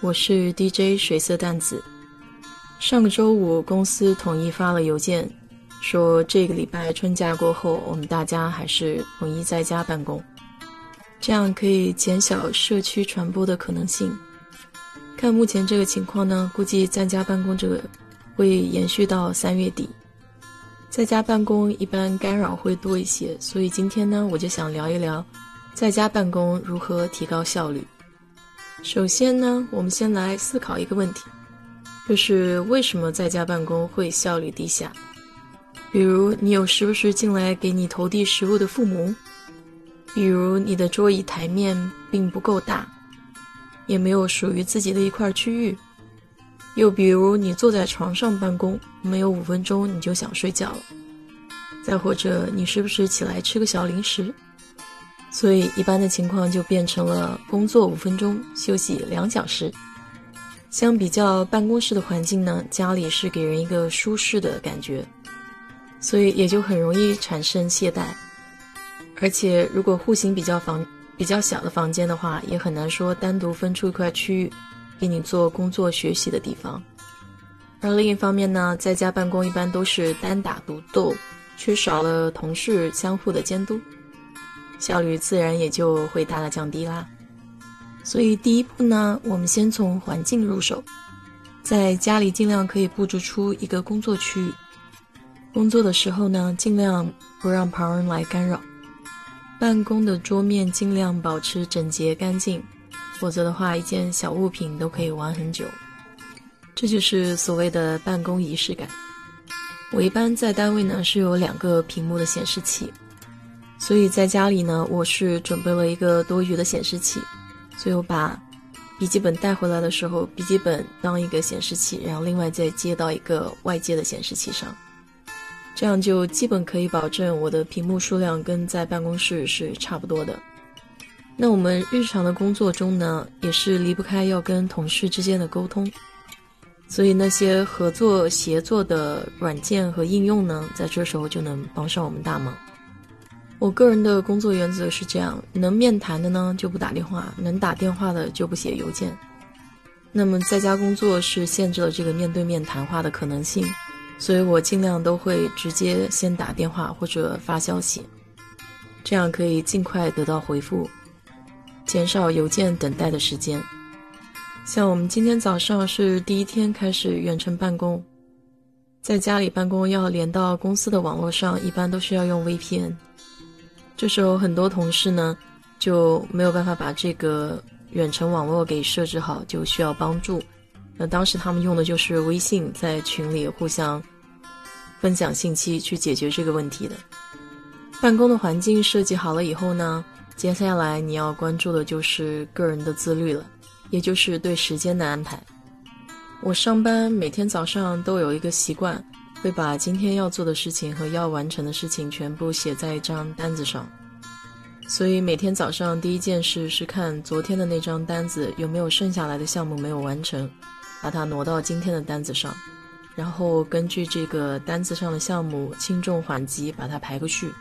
我是 DJ 水色淡子。上个周五，公司统一发了邮件，说这个礼拜春假过后，我们大家还是统一在家办公，这样可以减小社区传播的可能性。看目前这个情况呢，估计在家办公这个会延续到三月底。在家办公一般干扰会多一些，所以今天呢，我就想聊一聊在家办公如何提高效率。首先呢，我们先来思考一个问题，就是为什么在家办公会效率低下？比如你有时不时进来给你投递食物的父母，比如你的桌椅台面并不够大，也没有属于自己的一块区域，又比如你坐在床上办公，没有五分钟你就想睡觉了，再或者你时不时起来吃个小零食。所以，一般的情况就变成了工作五分钟，休息两小时。相比较办公室的环境呢，家里是给人一个舒适的感觉，所以也就很容易产生懈怠。而且，如果户型比较房比较小的房间的话，也很难说单独分出一块区域给你做工作学习的地方。而另一方面呢，在家办公一般都是单打独斗，缺少了同事相互的监督。效率自然也就会大大降低啦。所以第一步呢，我们先从环境入手，在家里尽量可以布置出一个工作区域。工作的时候呢，尽量不让旁人来干扰。办公的桌面尽量保持整洁干净，否则的话，一件小物品都可以玩很久。这就是所谓的办公仪式感。我一般在单位呢是有两个屏幕的显示器。所以在家里呢，我是准备了一个多余的显示器，所以我把笔记本带回来的时候，笔记本当一个显示器，然后另外再接到一个外接的显示器上，这样就基本可以保证我的屏幕数量跟在办公室是差不多的。那我们日常的工作中呢，也是离不开要跟同事之间的沟通，所以那些合作协作的软件和应用呢，在这时候就能帮上我们大忙。我个人的工作原则是这样：能面谈的呢就不打电话，能打电话的就不写邮件。那么在家工作是限制了这个面对面谈话的可能性，所以我尽量都会直接先打电话或者发消息，这样可以尽快得到回复，减少邮件等待的时间。像我们今天早上是第一天开始远程办公，在家里办公要连到公司的网络上，一般都是要用 VPN。这时候很多同事呢就没有办法把这个远程网络给设置好，就需要帮助。那当时他们用的就是微信，在群里互相分享信息去解决这个问题的。办公的环境设计好了以后呢，接下来你要关注的就是个人的自律了，也就是对时间的安排。我上班每天早上都有一个习惯。会把今天要做的事情和要完成的事情全部写在一张单子上，所以每天早上第一件事是看昨天的那张单子有没有剩下来的项目没有完成，把它挪到今天的单子上，然后根据这个单子上的项目轻重缓急把它排个序，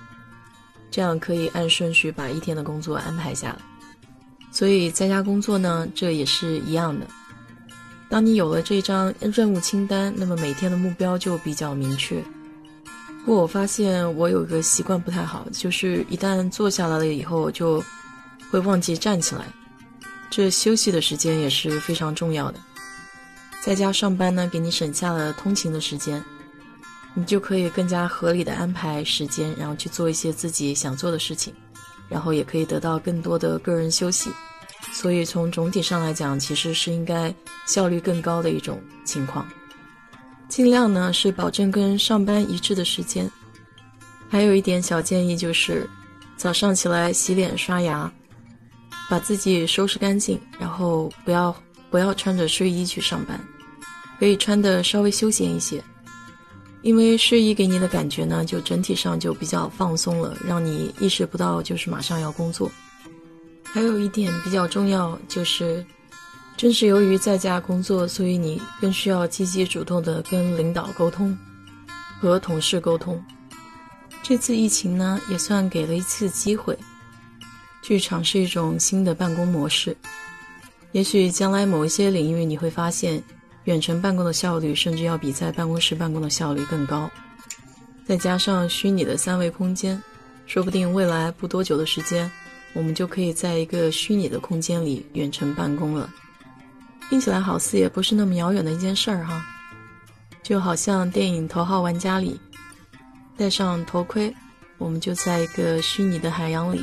这样可以按顺序把一天的工作安排下来。所以在家工作呢，这也是一样的。当你有了这张任务清单，那么每天的目标就比较明确。不过我发现我有个习惯不太好，就是一旦坐下来了以后，就会忘记站起来。这休息的时间也是非常重要的。在家上班呢，给你省下了通勤的时间，你就可以更加合理的安排时间，然后去做一些自己想做的事情，然后也可以得到更多的个人休息。所以从总体上来讲，其实是应该效率更高的一种情况。尽量呢是保证跟上班一致的时间。还有一点小建议就是，早上起来洗脸刷牙，把自己收拾干净，然后不要不要穿着睡衣去上班，可以穿的稍微休闲一些。因为睡衣给你的感觉呢，就整体上就比较放松了，让你意识不到就是马上要工作。还有一点比较重要，就是正是由于在家工作，所以你更需要积极主动的跟领导沟通，和同事沟通。这次疫情呢，也算给了一次机会，去尝试一种新的办公模式。也许将来某一些领域，你会发现。远程办公的效率甚至要比在办公室办公的效率更高，再加上虚拟的三维空间，说不定未来不多久的时间，我们就可以在一个虚拟的空间里远程办公了。听起来好似也不是那么遥远的一件事儿哈，就好像电影《头号玩家》里，戴上头盔，我们就在一个虚拟的海洋里，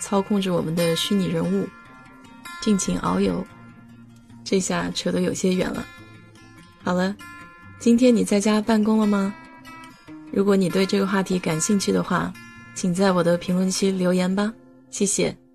操控着我们的虚拟人物，尽情遨游。这下扯得有些远了。好了，今天你在家办公了吗？如果你对这个话题感兴趣的话，请在我的评论区留言吧，谢谢。